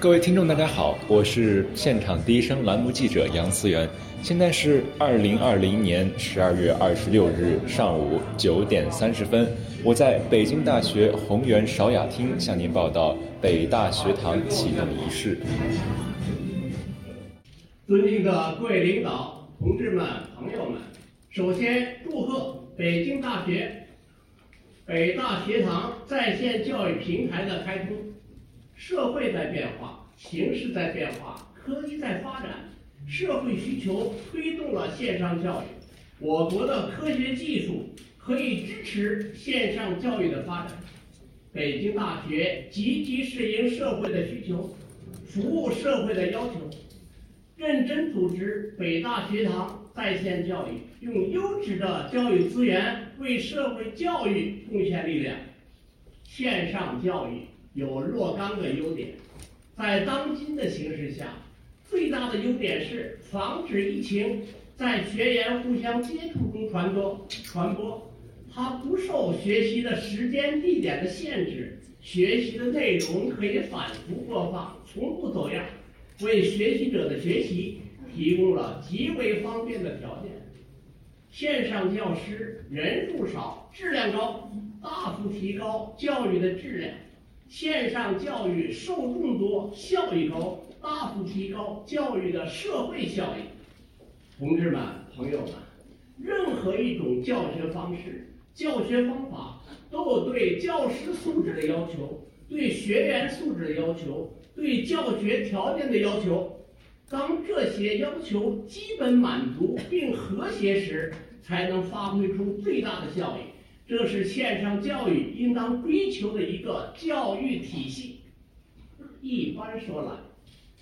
各位听众，大家好，我是现场第一声栏目记者杨思源。现在是二零二零年十二月二十六日上午九点三十分，我在北京大学红源韶雅厅向您报道北大学堂启动仪式。尊敬的各位领导、同志们、朋友们，首先祝贺北京大学北大学堂在线教育平台的开通。社会在变化，形势在变化，科技在发展，社会需求推动了线上教育。我国的科学技术可以支持线上教育的发展。北京大学积极适应社会的需求，服务社会的要求，认真组织北大学堂在线教育，用优质的教育资源为社会教育贡献力量。线上教育。有若干个优点，在当今的形势下，最大的优点是防止疫情在学员互相接触中传播。传播，它不受学习的时间、地点的限制，学习的内容可以反复播放，从不走样，为学习者的学习提供了极为方便的条件。线上教师人数少，质量高，大幅提高教育的质量。线上教育受众多，效益高，大幅提高教育的社会效益。同志们、朋友们，任何一种教学方式、教学方法都有对教师素质的要求，对学员素质的要求，对教学条件的要求。当这些要求基本满足并和谐时，才能发挥出最大的效益。这是线上教育应当追求的一个教育体系。一般说来，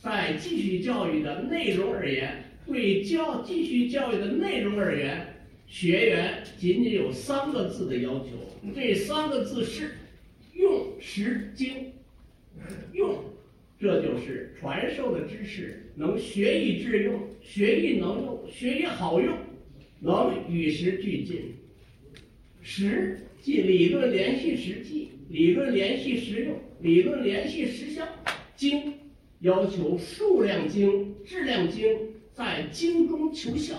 在继续教育的内容而言，对教继续教育的内容而言，学员仅仅有三个字的要求，这三个字是“用实精”。用，这就是传授的知识能学以致用，学以能用，学以好用，能与时俱进。实即理论联系实际，理论联系实用，理论联系实效。精要求数量精、质量精，在精中求效。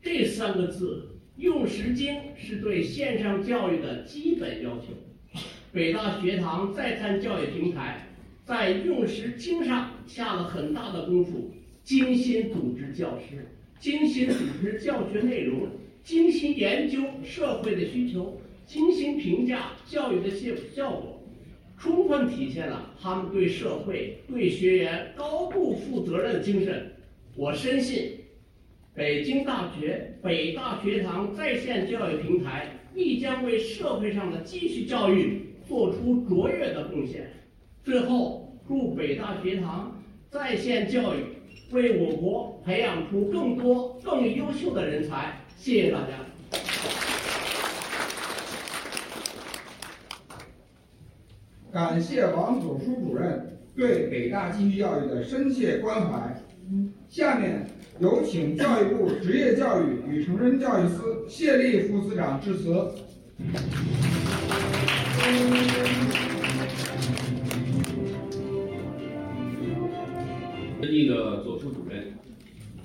这三个字用实精是对线上教育的基本要求。北大学堂在线教育平台在用实精上下了很大的功夫，精心组织教师，精心组织教学内容。精心研究社会的需求，精心评价教育的效效果，充分体现了他们对社会、对学员高度负责任的精神。我深信，北京大学北大学堂在线教育平台必将为社会上的继续教育做出卓越的贡献。最后，祝北大学堂在线教育为我国培养出更多更优秀的人才。谢谢大家。感谢王佐书主任对北大继续教育的深切关怀。下面有请教育部职业教育与成人教育司谢立副司长致辞。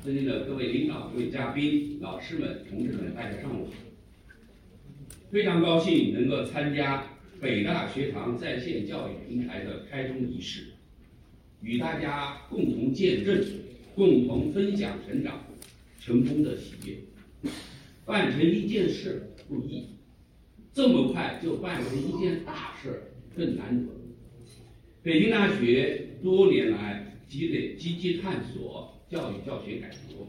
尊敬的各位领导、各位嘉宾、老师们、同志们，大家上午好！非常高兴能够参加北大学堂在线教育平台的开通仪式，与大家共同见证、共同分享成长、成功的喜悦。办成一件事不易，这么快就办成一件大事更难得。北京大学多年来积累、积极探索。教育教学改革，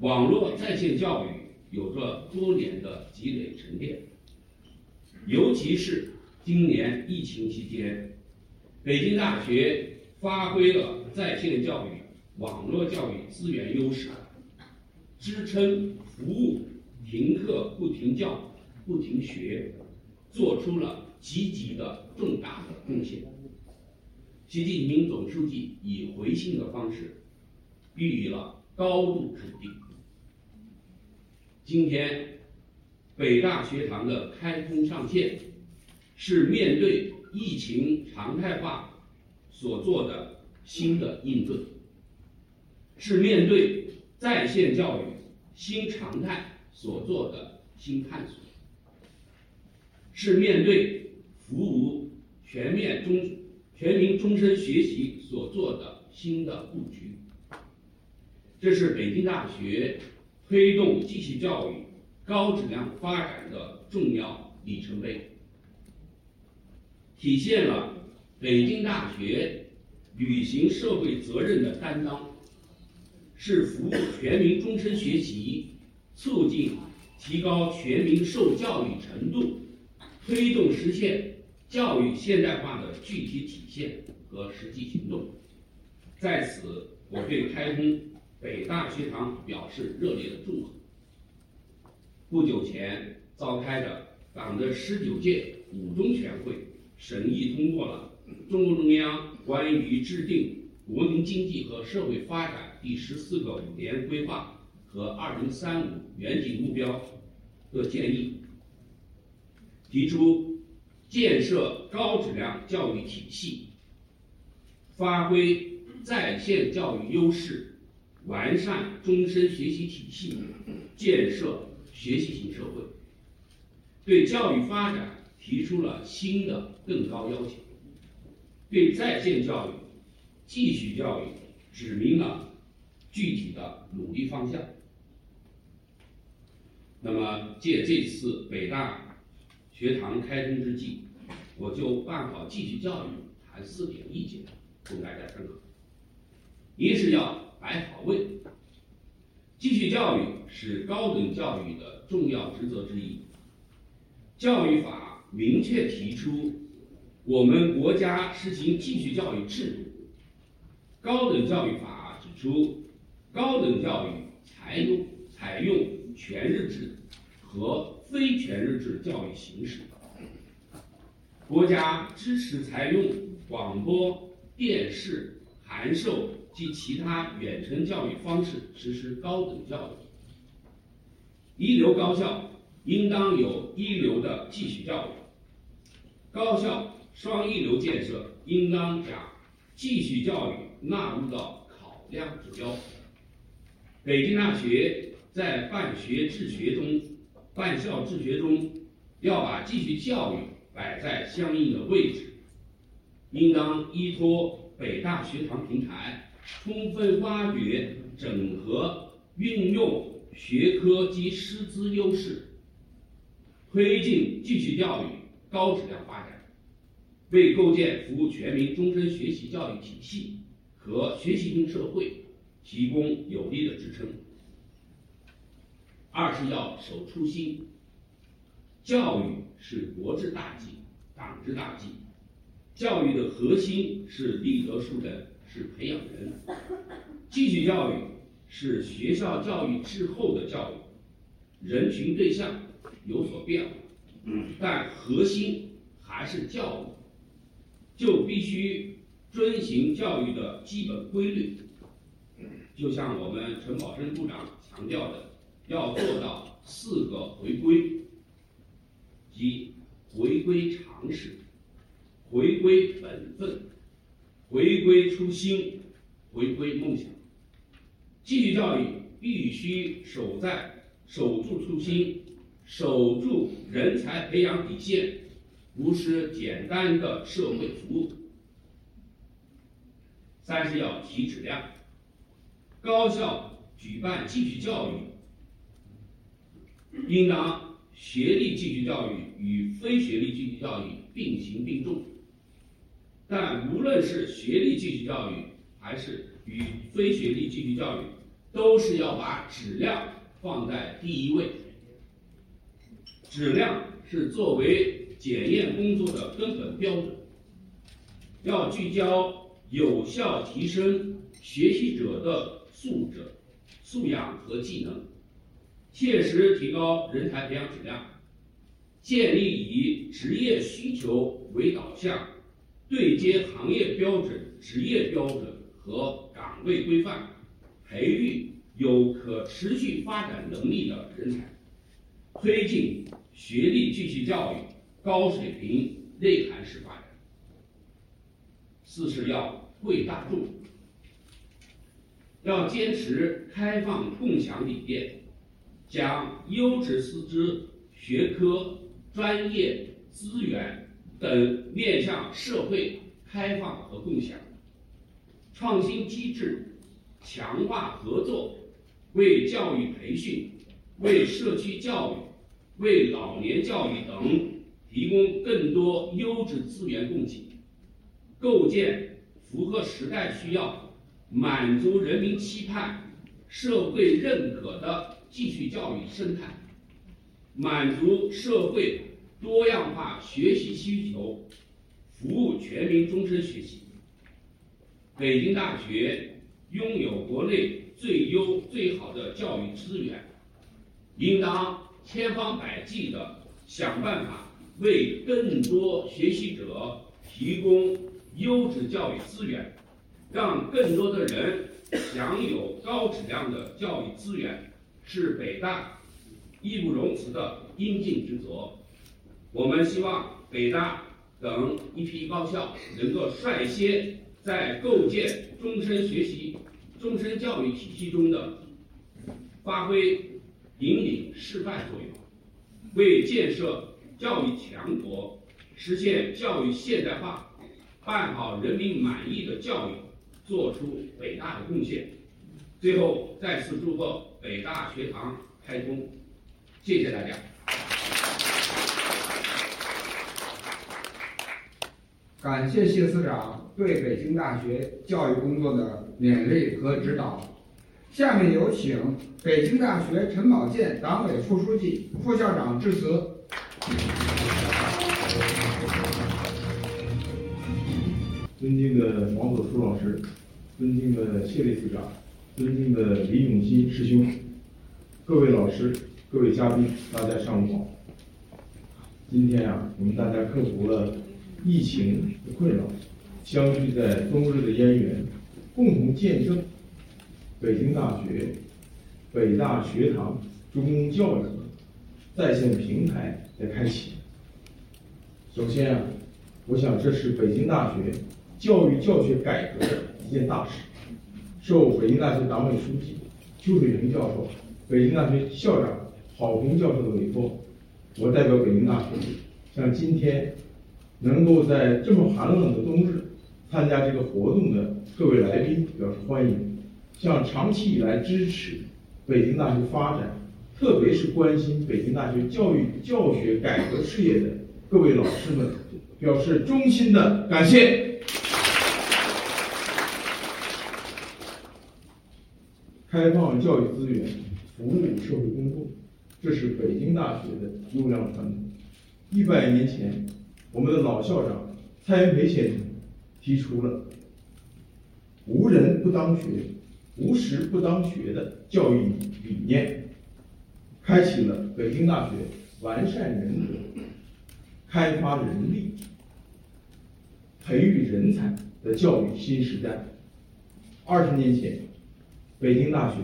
网络在线教育有着多年的积累沉淀。尤其是今年疫情期间，北京大学发挥了在线教育、网络教育资源优势，支撑服务停课不停教不停学，做出了积极的重大的贡献。习近平总书记以回信的方式。予以了高度肯定。今天，北大学堂的开通上线，是面对疫情常态化所做的新的应对，是面对在线教育新常态所做的新探索，是面对服务全面终全民终身学习所做的新的布局。这是北京大学推动继续教育高质量发展的重要里程碑，体现了北京大学履行社会责任的担当，是服务全民终身学习、促进提高全民受教育程度、推动实现教育现代化的具体体现和实际行动。在此，我对开通北大学堂表示热烈的祝贺。不久前召开的党的十九届五中全会审议通过了中共中央关于制定国民经济和社会发展第十四个五年规划和二零三五远景目标的建议，提出建设高质量教育体系，发挥在线教育优势。完善终身学习体系，建设学习型社会，对教育发展提出了新的更高要求，对在线教育、继续教育指明了具体的努力方向。那么，借这次北大学堂开通之际，我就办好继续教育谈四点意见，供大家参考。一是要。摆好位，继续教育是高等教育的重要职责之一。教育法明确提出，我们国家实行继续教育制度。高等教育法指出，高等教育采用采用全日制和非全日制教育形式。国家支持采用广播电视函授。及其他远程教育方式实施高等教育，一流高校应当有一流的继续教育，高校双一流建设应当将继续教育纳入到考量指标。北京大学在办学治学中、办校治学中，要把继续教育摆在相应的位置，应当依托北大学堂平台。充分挖掘、整合、运用学科及师资优势，推进继续教育高质量发展，为构建服务全民终身学习教育体系和学习型社会提供有力的支撑。二是要守初心，教育是国之大计、党之大计，教育的核心是立德树人。是培养人，继续教育是学校教育之后的教育，人群对象有所变化，但核心还是教育，就必须遵循教育的基本规律。就像我们陈宝生部长强调的，要做到四个回归，即回归常识，回归本分。回归初心，回归梦想。继续教育必须守在守住初心，守住人才培养底线，不是简单的社会服务。三是要提质量，高校举办继续教育，应当学历继续教育与非学历继续教育并行并重。但无论是学历继续教育，还是与非学历继续教育，都是要把质量放在第一位。质量是作为检验工作的根本标准，要聚焦有效提升学习者的素质、素养和技能，切实提高人才培养质量，建立以职业需求为导向。对接行业标准、职业标准和岗位规范，培育有可持续发展能力的人才，推进学历继续教育高水平内涵式发展。四是要惠大众。要坚持开放共享理念，将优质师资、学科、专业资源等面向社会开放和共享，创新机制，强化合作，为教育培训、为社区教育、为老年教育等提供更多优质资源供给，构建符合时代需要、满足人民期盼、社会认可的继续教育生态，满足社会多样化学习需求，服务全民终身学习。北京大学拥有国内最优最好的教育资源，应当千方百计地想办法为更多学习者提供优质教育资源，让更多的人享有高质量的教育资源，是北大义不容辞的应尽职责。我们希望北大等一批高校能够率先在构建终身学习、终身教育体系中的发挥引领示范作用，为建设教育强国、实现教育现代化、办好人民满意的教育做出伟大的贡献。最后，再次祝贺北大学堂开通，谢谢大家。感谢谢司长对北京大学教育工作的勉励和指导。下面有请北京大学陈宝剑党委副书记、副校长致辞。尊敬的王佐书老师，尊敬的谢立司长，尊敬的李永新师兄，各位老师、各位嘉宾，大家上午好。今天啊，我们大家克服了疫情的困扰，相聚在冬日的燕园，共同见证北京大学北大学堂中公教育在线平台的开启。首先啊，我想这是北京大学教育教学改革的一件大事。受北京大学党委书记邱水平教授、北京大学校长郝红教授的委托，我代表北京大学向今天能够在这么寒冷的冬日参加这个活动的各位来宾表示欢迎，向长期以来支持北京大学发展，特别是关心北京大学教育教学改革事业的各位老师们表示衷心的感谢。开放教育资源，服务社会公众，这是北京大学的优良传统。一百年前，我们的老校长蔡元培先生提出了“无人不当学，无时不当学”的教育理念，开启了北京大学完善人格、开发人力、培育人才的教育新时代。二十年前，北京大学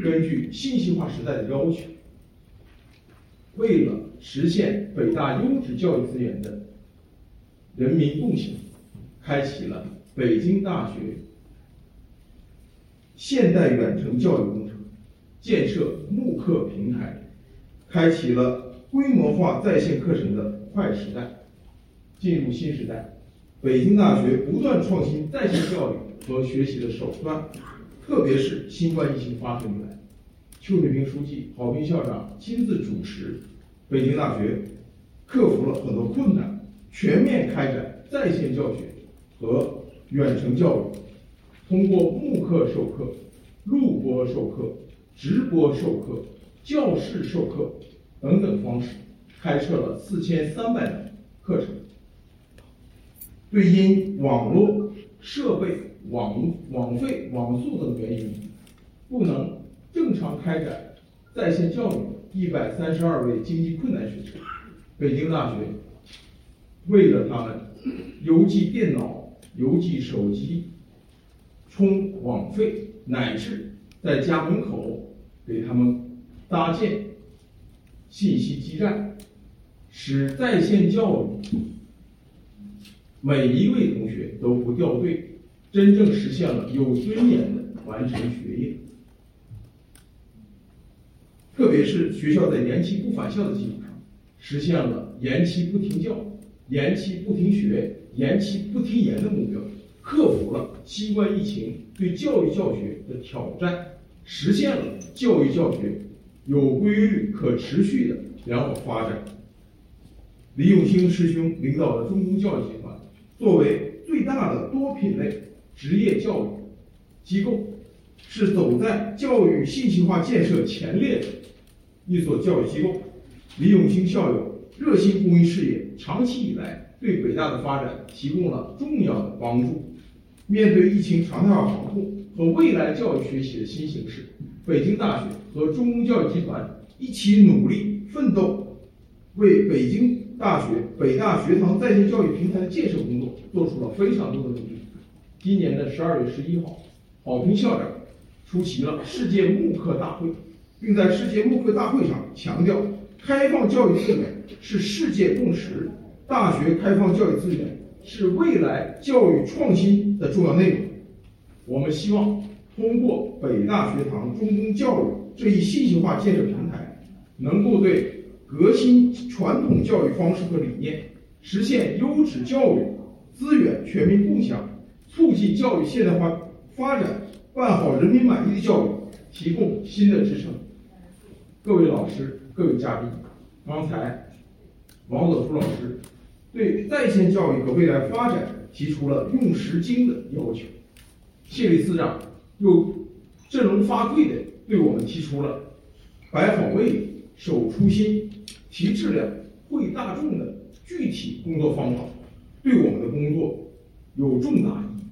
根据信息化时代的要求，为了实现北大优质教育资源的人民共享，开启了北京大学现代远程教育工程，建设慕课平台，开启了规模化在线课程的快时代。进入新时代，北京大学不断创新在线教育和学习的手段。特别是新冠疫情发生以来，邱水平书记、郝斌校长亲自主持，北京大学克服了很多困难，全面开展在线教学和远程教育，通过慕课授课、录播授课、直播授课、教室授课等等方式，开设了四千三百门课程。对因网络设备网网费、网速等原因，不能正常开展在线教育一百三十二位经济困难学生，北京大学为了他们邮寄电脑、邮寄手机、充网费，乃至在家门口给他们搭建信息基站，使在线教育每一位同学都不掉队。真正实现了有尊严的完成学业。特别是学校在延期不返校的基础上，实现了延期不停教、延期不停学、延期不停研的目标，克服了新冠疫情对教育教学的挑战，实现了教育教学有规律、可持续的良好发展。李永兴师兄领导的中公教育集团，作为最大的多品类职业教育机构，是走在教育信息化建设前列的。一所教育机构，李永兴校友热心公益事业，长期以来对北大的发展提供了重要的帮助。面对疫情常态化防控和未来教育学习的新形势，北京大学和中公教育集团一起努力奋斗，为北京大学北大学堂在线教育平台的建设工作做出了非常多的努力。今年的十二月十一号，郝平校长出席了世界慕课大会。并在世界慕课大会上强调，开放教育资源是世界共识，大学开放教育资源是未来教育创新的重要内容。我们希望通过北大学堂中公教育这一信息化建设平台，能够对革新传统教育方式和理念，实现优质教育资源全民共享，促进教育现代化发展，办好人民满意的教育，提供新的支撑。各位老师、各位嘉宾，刚才王佐书老师对在线教育和未来发展提出了用时精的要求，谢理司长又振聋发聩的对我们提出了摆好位、守初心、提质量、惠大众的具体工作方法，对我们的工作有重大意义。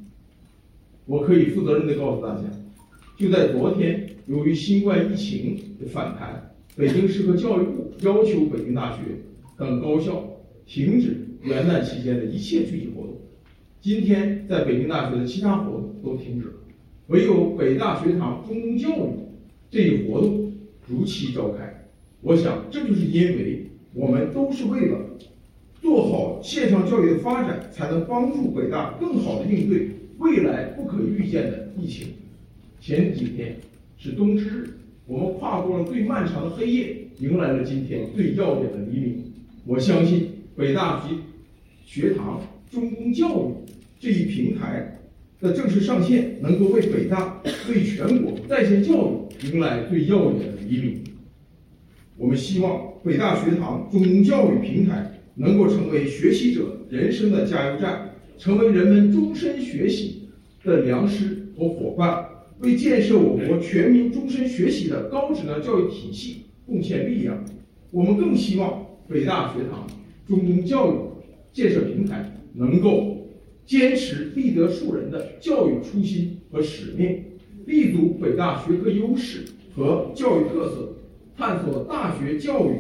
我可以负责任的告诉大家，就在昨天，由于新冠疫情的反弹。北京市和教育部要求北京大学等高校停止元旦期间的一切具体活动。今天，在北京大学的其他活动都停止了，唯有北大学堂中公教育这一活动如期召开。我想，这就是因为我们都是为了做好线上教育的发展，才能帮助北大更好的应对未来不可预见的疫情。前几天是冬至日。我们跨过了最漫长的黑夜，迎来了今天最耀眼的黎明。我相信北大学学堂中公教育这一平台的正式上线，能够为北大、为全国在线教育迎来最耀眼的黎明。我们希望北大学堂中公教育平台能够成为学习者人生的加油站，成为人们终身学习的良师和伙伴。为建设我国全民终身学习的高质量教育体系贡献力量，我们更希望北大学堂中公教育建设平台能够坚持立德树人的教育初心和使命，立足北大学科优势和教育特色，探索大学教育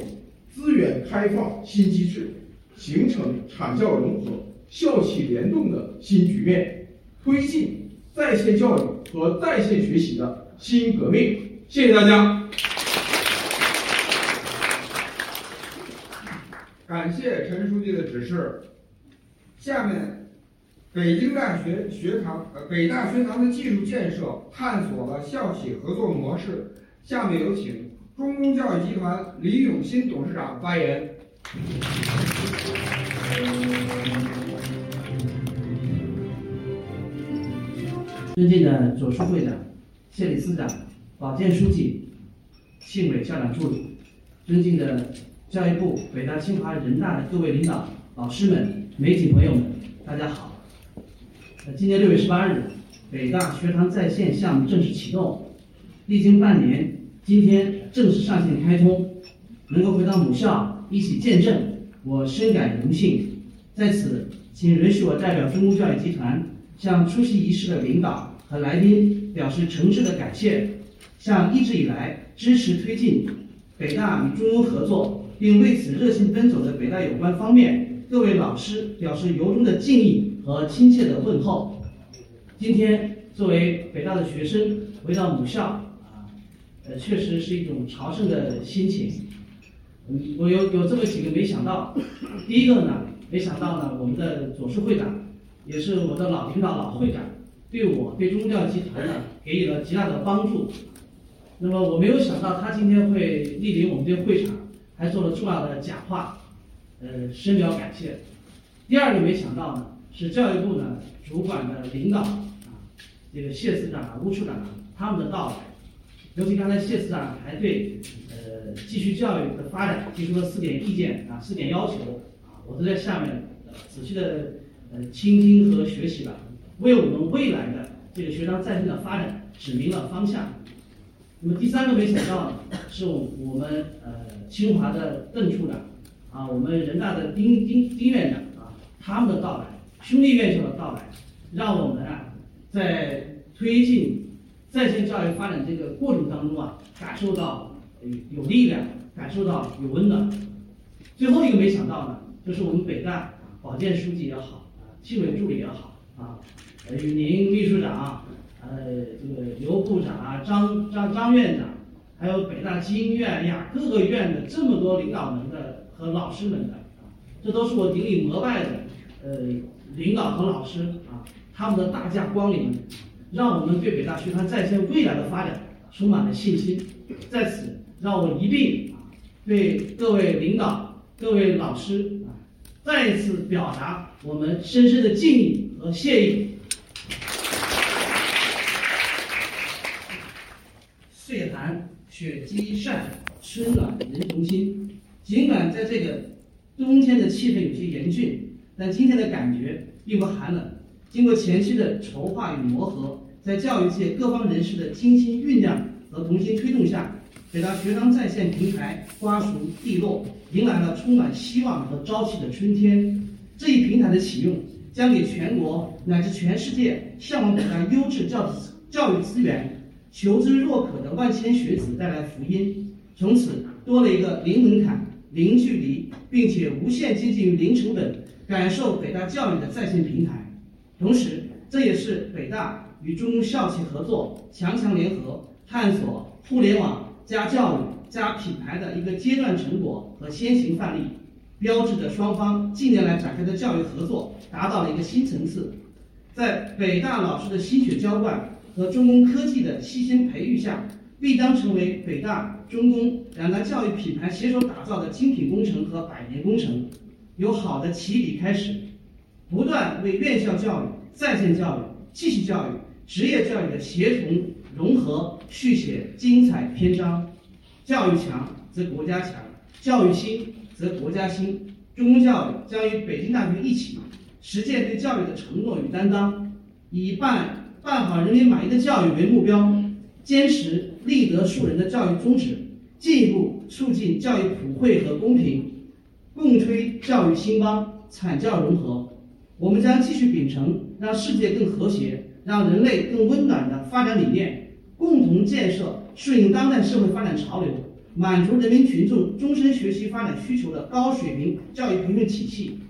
资源开放新机制，形成产教融合、校企联动的新局面，推进。在线教育和在线学习的新革命，谢谢大家。感谢陈书记的指示。下面，北京大学学堂呃北大学堂的技术建设探索了校企合作模式。下面有请中公教育集团李永新董事长发言。尊敬的左书会长、谢理司长、保健书记、庆伟校长助理，尊敬的教育部、北大、清华、人大的各位领导、老师们、媒体朋友们，大家好。呃，今年六月十八日，北大学堂在线项目正式启动，历经半年，今天正式上线开通，能够回到母校一起见证，我深感荣幸。在此，请允许我代表中公教育集团。向出席仪式的领导和来宾表示诚挚的感谢，向一直以来支持推进北大与中欧合作，并为此热心奔走的北大有关方面各位老师表示由衷的敬意和亲切的问候。今天作为北大的学生回到母校啊，呃，确实是一种朝圣的心情。嗯，我有有这么几个没想到，第一个呢，没想到呢，我们的左书会长。也是我的老领导、老会长，对。我对中公教集团呢给予了极大的帮助。那么我没有想到他今天会莅临我们这个会场，还做了重要的讲话，呃，深表感谢。第二个没想到呢，是教育部呢主管的领导啊，这个谢司长啊、吴处长啊他们的到来。尤其刚才谢司长还对呃继续教育的发展提出了四点意见啊、四点要求啊，我都在下面呃仔细的呃倾听和学习了，为我们未来的这个学堂在线的发展指明了方向。那么第三个没想到呢，是我我们呃清华的邓处长啊，我们人大的丁丁丁院长啊，他们的到来，兄弟院校的到来，让我们啊在推进在线教育发展这个过程当中啊，感受到有力量，感受到有温暖。最后一个没想到呢，就是我们北大保健书记也好啊，纪委助理也好啊，呃宁秘书长。呃，这个刘部长啊，张张张院长，还有北大基因院呀，各个院的这么多领导们的和老师们的啊，这都是我顶礼膜拜的呃领导和老师啊，他们的大驾光临，让我们对北大学堂在线未来的发展充满了信心。在此，让我一并啊对各位领导、各位老师啊，再一次表达我们深深的敬意和谢意。岁寒雪积善，春暖人同心。尽管在这个冬天的。气氛有些严峻，但今天的。感觉并不寒冷。经过前期的。筹划与磨合，在教育界各方人士的。精心酝酿和同心推动下，北大学堂在线平台瓜熟蒂落，迎来了充满希望和朝气的。春天。这一平台的。启用，将给全国乃至全世界向往北大优质教育教育资源。求知若渴的万千学子带来福音，从此多了一个零门槛、零距离，并且无限接近于零成本感受北大教育的在线平台。同时，这也是北大与中公校企合作、强强联合探索互联网加教育加品牌的一个阶段成果和先行范例，标志着双方近年来展开的教育合作达到了一个新层次。在北大老师的心血浇灌。和中工科技的悉心培育下，必当成为北大、中工两大教育品牌携手打造的精品工程和百年工程。由好的起笔开始，不断为院校教育、在线教育、继续教育、职业教育的协同融合续写精彩篇章。教育强则国家强，教育兴则国家兴。中公教育将与北京大学一起实践对教育的承诺与担当，以办。办好人民满意的教育为目标，坚持立德树人的教育宗旨，进一步促进教育普惠和公平，共推教育兴邦、产教融合。我们将继续秉承让世界更和谐、让人类更温暖的发展理念，共同建设顺应当代社会发展潮流、满足人民群众终身学习发展需求的高水平教育培训体系。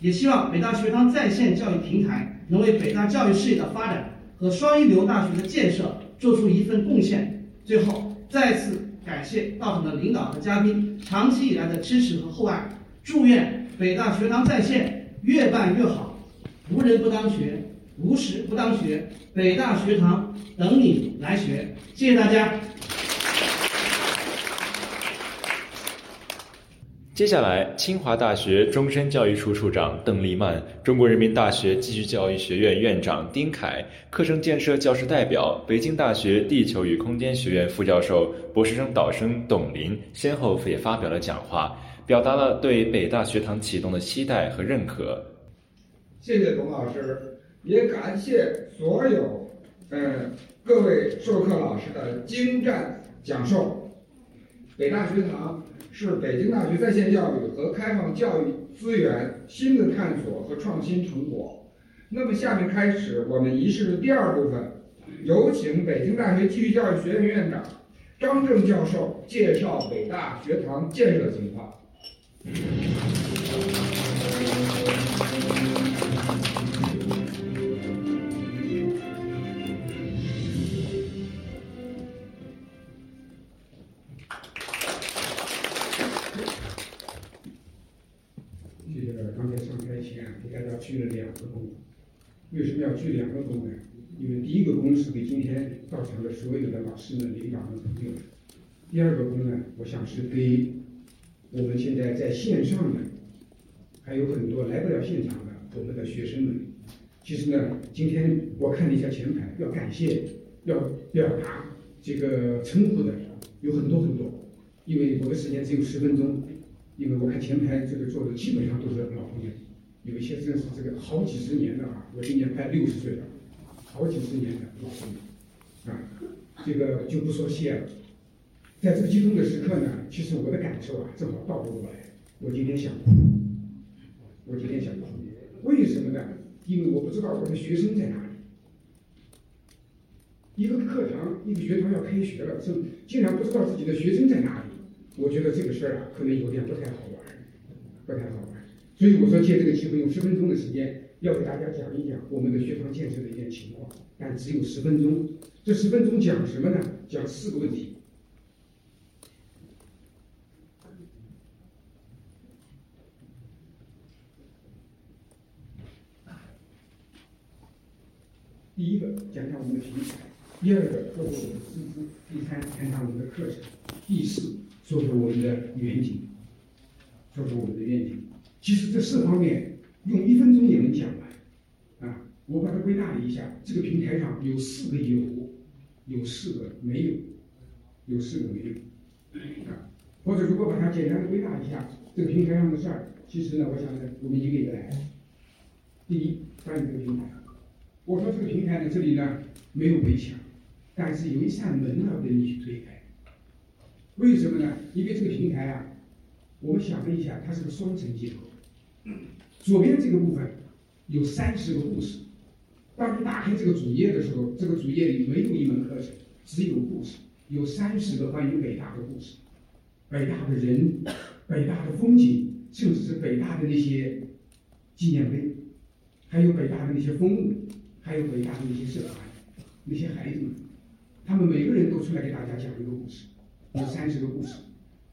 也希望北大学堂在线教育平台能为北大教育事业的发展。和双一流大学的建设做出一份贡献。最后，再次感谢到场的领导和嘉宾长期以来的支持和厚爱。祝愿北大学堂在线越办越好。无人不当学，无时不当学。北大学堂等你来学。谢谢大家。接下来，清华大学终身教育处处长邓丽曼、中国人民大学继续教育学院院长丁凯、课程建设教师代表、北京大学地球与空间学院副教授、博士生导生董林先后也发表了讲话，表达了对北大学堂启动的期待和认可。谢谢董老师，也感谢所有呃各位授课老师的精湛讲授。北大学堂。是北京大学在线教育和开放教育资源新的探索和创新成果。那么，下面开始我们仪式的第二部分，有请北京大学继续教育学院院长张正教授介绍北大学堂建设情况。去了两个洞，为什么要去两个洞呢？因为第一个功是给今天到场的所有的老师们、领导们、朋友。第二个功呢，我想是给我们现在在线上的，还有很多来不了现场的我们的学生们。其实呢，今天我看了一下前排，要感谢、要表达这个称呼的有很多很多。因为我的时间只有十分钟，因为我看前排这个坐的基本上都是老朋友，有一些真是这个好几十年的啊，我今年快六十岁了，好几十年的老朋友啊，这个就不说谢了。在这个激动的时刻呢，其实我的感受啊，正好倒过来，我今天想哭，我今天想哭，为什么呢？因为我不知道我的学生在哪里。一个课堂，一个学堂要开学了，竟竟然不知道自己的学生在哪里，我觉得这个事儿啊，可能有点不太好玩，不太好。所以我说借这个机会，用十分钟的时间，要给大家讲一讲我们的学堂建设的一些情况，但只有十分钟。这十分钟讲什么呢？讲四个问题。第一个讲讲我们的平台，第二个说说我们的师资，第三谈谈我们的课程，第四说说我们的远景，说说我们的愿景。其实这四方面用一分钟也能讲完，啊，我把它归纳了一下，这个平台上有四个有，有四个没有，有四个没有，啊，或者如果把它简单的归纳一下，这个平台上的事儿，其实呢，我想呢，我们一个一个来。第一，关于这个平台。我说这个平台呢，这里呢没有围墙，但是有一扇门要给你去推开。为什么呢？因为这个平台啊，我们想了一下，它是个双层结构。左边这个部分有三十个故事。当你打开这个主页的时候，这个主页里没有一门课程，只有故事，有三十个关于北大的故事，北大的人，北大的风景，甚至是北大的那些纪念碑，还有北大的那些风物。还有北大的那些社团，那些孩子们，他们每个人都出来给大家讲一个故事，有三十个故事。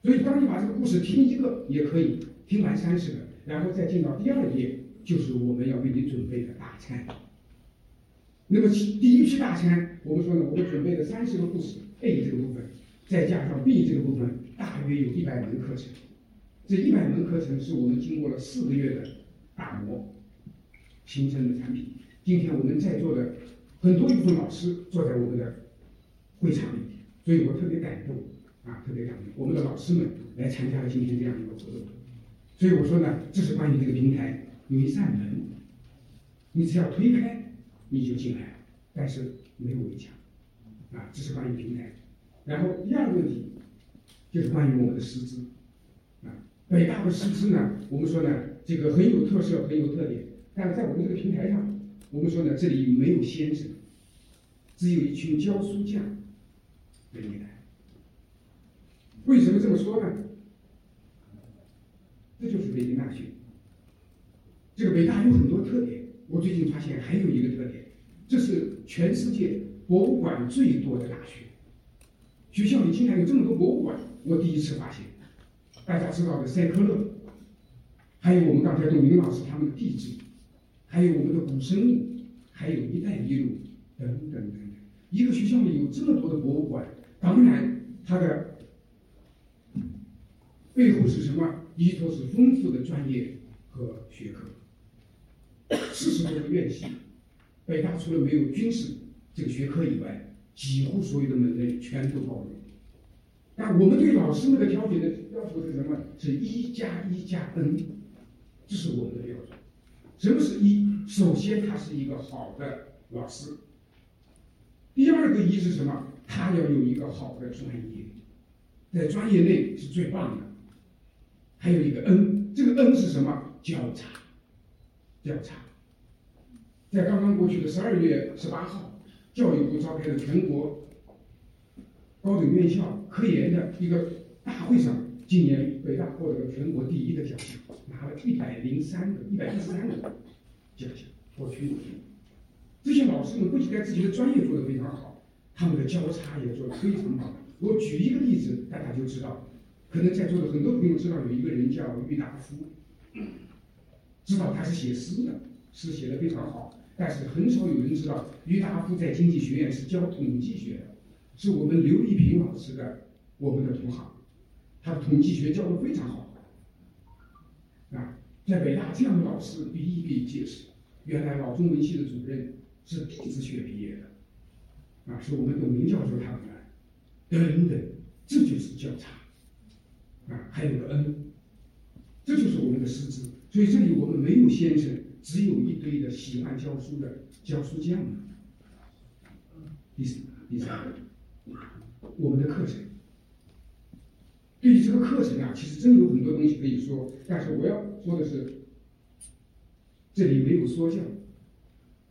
所以，当你把这个故事听一个也可以，听完三十个，然后再进到第二页，就是我们要为你准备的大餐。那么，第一期大餐，我们说呢，我们准备了三十个故事 A 这个部分，再加上 B 这个部分，大约有一百门课程。这一百门课程是我们经过了四个月的打磨形成的产品。今天我们在座的很多一部分老师坐在我们的会场里，所以我特别感动啊，特别感动。我们的老师们来参加了今天这样一个活动，所以我说呢，这是关于这个平台有一扇门，你只要推开你就进来了，但是没有围墙啊，这是关于平台。然后第二个问题就是关于我们的师资啊，北大的师资呢，我们说呢，这个很有特色，很有特点，但是在我们这个平台上。我们说呢，这里没有先生，只有一群教书匠跟你来。为什么这么说呢？这就是北京大学。这个北大有很多特点，我最近发现还有一个特点，这是全世界博物馆最多的大学。学校里竟然有这么多博物馆，我第一次发现。大家知道的塞克勒，还有我们刚才董明老师他们的地质。还有我们的古生物，还有一带一路等等等等。一个学校里有这么多的博物馆，当然它的背后是什么？依托是丰富的专业和学科。四十多个院系，北大除了没有军事这个学科以外，几乎所有的门类全都包容。但我们对老师们的挑选的要求是什么？是一加一加 N，这是我们的标准。什么是一？首先，他是一个好的老师。第二个一是什么？他要有一个好的专业，在专业内是最棒的。还有一个 N，这个 N 是什么？交叉，交叉。在刚刚过去的十二月十八号，教育部召开的全国高等院校科研的一个大会上，今年北大获得了全国第一的奖项。拿了一百零三个、一百一十三个奖项，我去。这些老师们不仅在自己的专业做得非常好，他们的交叉也做得非常好。我举一个例子，大家就知道。可能在座的很多朋友知道有一个人叫郁达夫，知道他是写诗的，诗写得非常好。但是很少有人知道，郁达夫在经济学院是教统计学的，是我们刘一平老师的我们的同行，他的统计学教的非常好。啊，在北大这样的老师比比比皆是。原来老中文系的主任是地质学毕业的，啊，是我们董明教授他们的，等等，这就是交叉。啊，还有个恩这就是我们的师资。所以这里我们没有先生，只有一堆的喜欢教书的教书匠。第三，第三个，我们的课程。对于这个课程啊，其实真有很多东西可以说，但是我要说的是，这里没有说教，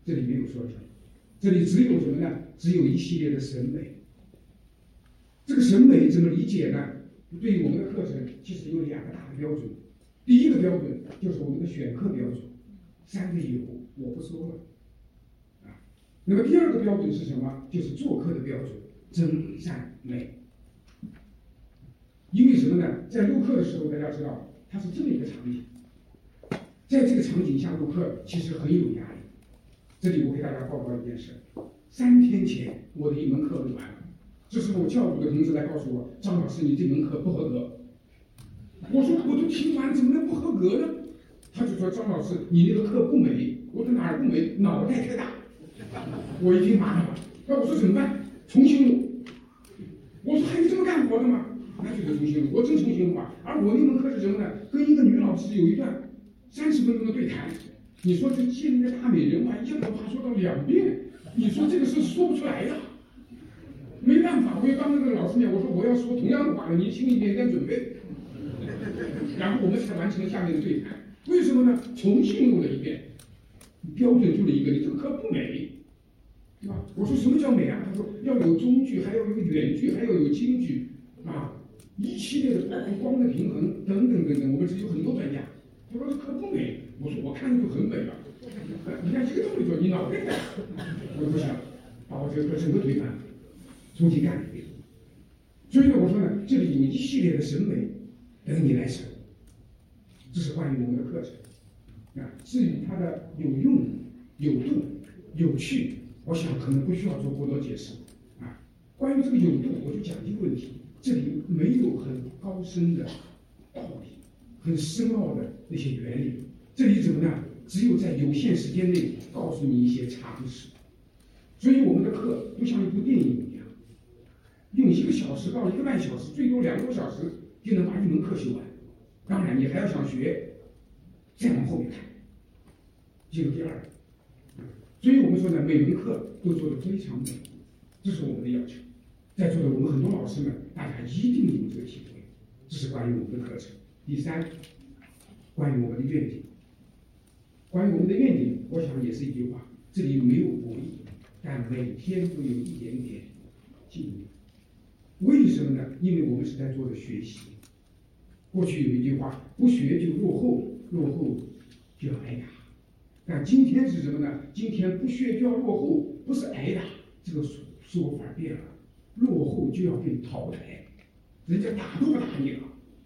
这里没有说教，这里只有什么呢？只有一系列的审美。这个审美怎么理解呢？对于我们的课程，其实有两个大的标准。第一个标准就是我们的选课标准，三个有我不说了，啊。那么第二个标准是什么？就是做课的标准，真善美。因为什么呢？在录课的时候，大家知道它是这么一个场景，在这个场景下录课其实很有压力。这里我给大家报告一件事：三天前我的一门课录完了，这时候我教务的同志来告诉我，张老师你这门课不合格。我说我都听完，怎么能不合格呢？他就说张老师你那个课不美。我说哪儿不美？脑袋太大。我一听麻烦了，那我说怎么办？重新录。我说还有这么干活的吗？那就得重新录，我真重新录啊！而我那门课是什么呢？跟一个女老师有一段三十分钟的对谈。你说这见一个大美人，把一样的话说到两遍，你说这个是说不出来的。没办法，我就当着那个老师面，我说我要说同样的话，你心里面点准备。然后我们才完成了下面的对谈。为什么呢？重新录了一遍，标准就了一个，你这个课不美，对吧？我说什么叫美啊？他说要有中句，还要有远句，还要有近句，啊。一系列的包括光的平衡等等等等，我们这有很多专家。他说这课不美，我说我看着就很美了。你看一个道理说，你脑袋，我不想把我这个课整个推翻，重新干一遍。所以呢，我说呢，这里有一系列的审美等你来审。这是关于我们的课程。啊，至于它的有用、有度、有趣，我想可能不需要做过多解释。啊，关于这个有度，我就讲一个问题。这里没有很高深的道理，很深奥的那些原理。这里怎么呢？只有在有限时间内告诉你一些常识。所以我们的课就像一部电影，用一个小时到一个半小时，最多两个多小时就能把一门课修完。当然，你还要想学，再往后面看，进入第二。所以我们说呢，每门课都做得非常美，这是我们的要求。在座的我们很多老师们，大家一定有这个体会。这是关于我们的课程。第三，关于我们的愿景。关于我们的愿景，我想也是一句话：这里没有博弈，但每天都有一点点进步。为什么呢？因为我们是在做的学习。过去有一句话：不学就落后，落后就要挨打。但今天是什么呢？今天不学就要落后，不是挨打，这个说说法变了。落后就要被淘汰，人家打都不打你了，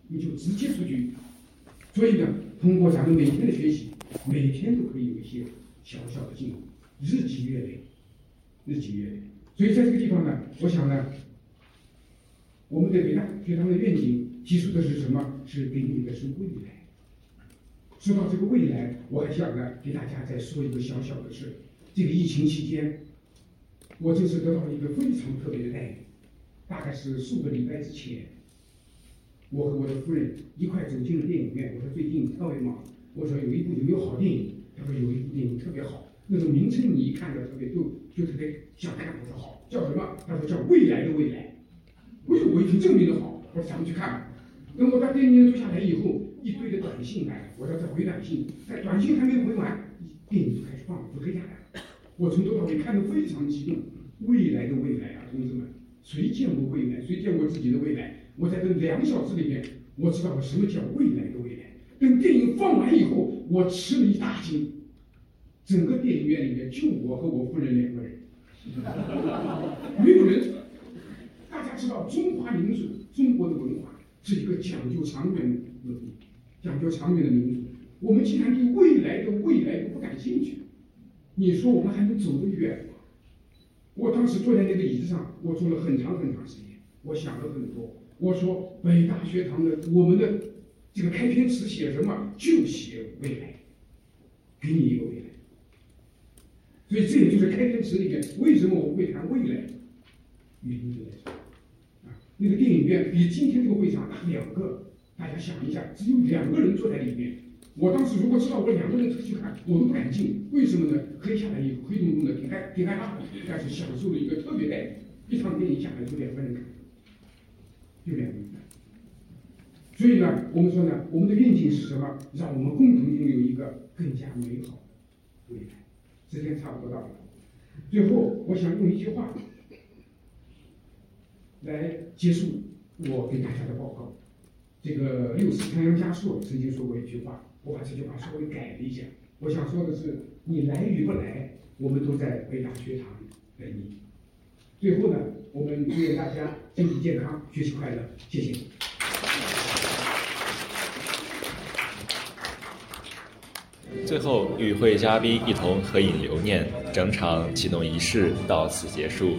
你就直接出局。所以呢，通过咱们每天的学习，每天都可以有一些小小的进步，日积月累，日积月累。所以在这个地方呢，我想呢，我们的北大学堂的愿景提出的是什么？是给你的是未来。说到这个未来，我还想呢，给大家再说一个小小的事。这个疫情期间。我这次得到了一个非常特别的待遇，大概是数个礼拜之前，我和我的夫人一块走进了电影院。我说最近特别忙，我说有一部有没有好电影？他说有一部电影特别好，那种名称你一看就特别就就特别想看。我说好，叫什么？他说叫《未来的未来》。哎呦，我已经证明的好，我说咱们去看吧。等我到电影院坐下来以后，一堆的短信来了，我要再回短信，在短信还没回完，电影就开始放了，就飞下来了。我从头到尾看得非常激动，未来的未来啊，同志们，谁见过未来？谁见过自己的未来？我在这两小时里面，我知道了什么叫未来的未来。等电影放完以后，我吃了一大惊，整个电影院里面就我和我夫人两个人，没有人。知道，中华民族，中国的文化是一个讲究长远的文讲究长远的民族。我们竟然对未来的未来都不感兴趣。你说我们还能走得远吗？我当时坐在那个椅子上，我坐了很长很长时间，我想了很多。我说北大学堂的我们的这个开篇词写什么？就写未来，给你一个未来。所以这也就是开篇词里面为什么我会谈未来，原因就在这。那个电影院比今天这个会场大两个，大家想一下，只有两个人坐在里面。我当时如果知道我两个人出去看，我都不敢进。为什么呢？黑下来以后，黑洞洞的，挺害挺害怕。但是享受了一个特别待遇，一场电影下来就两个人看，就两个人看。所以呢，我们说呢，我们的愿景是什么？让我们共同拥有一个更加美好的未来。时间差不多到了，最后我想用一句话来结束我给大家的报告。这个六四仓央嘉措曾经说过一句话，我把这句话稍微改了一下。我想说的是，你来与不来，我们都在北大学堂等你。最后呢，我们祝愿大家身体健康，学习快乐，谢谢。最后与会嘉宾一同合影留念，整场启动仪式到此结束。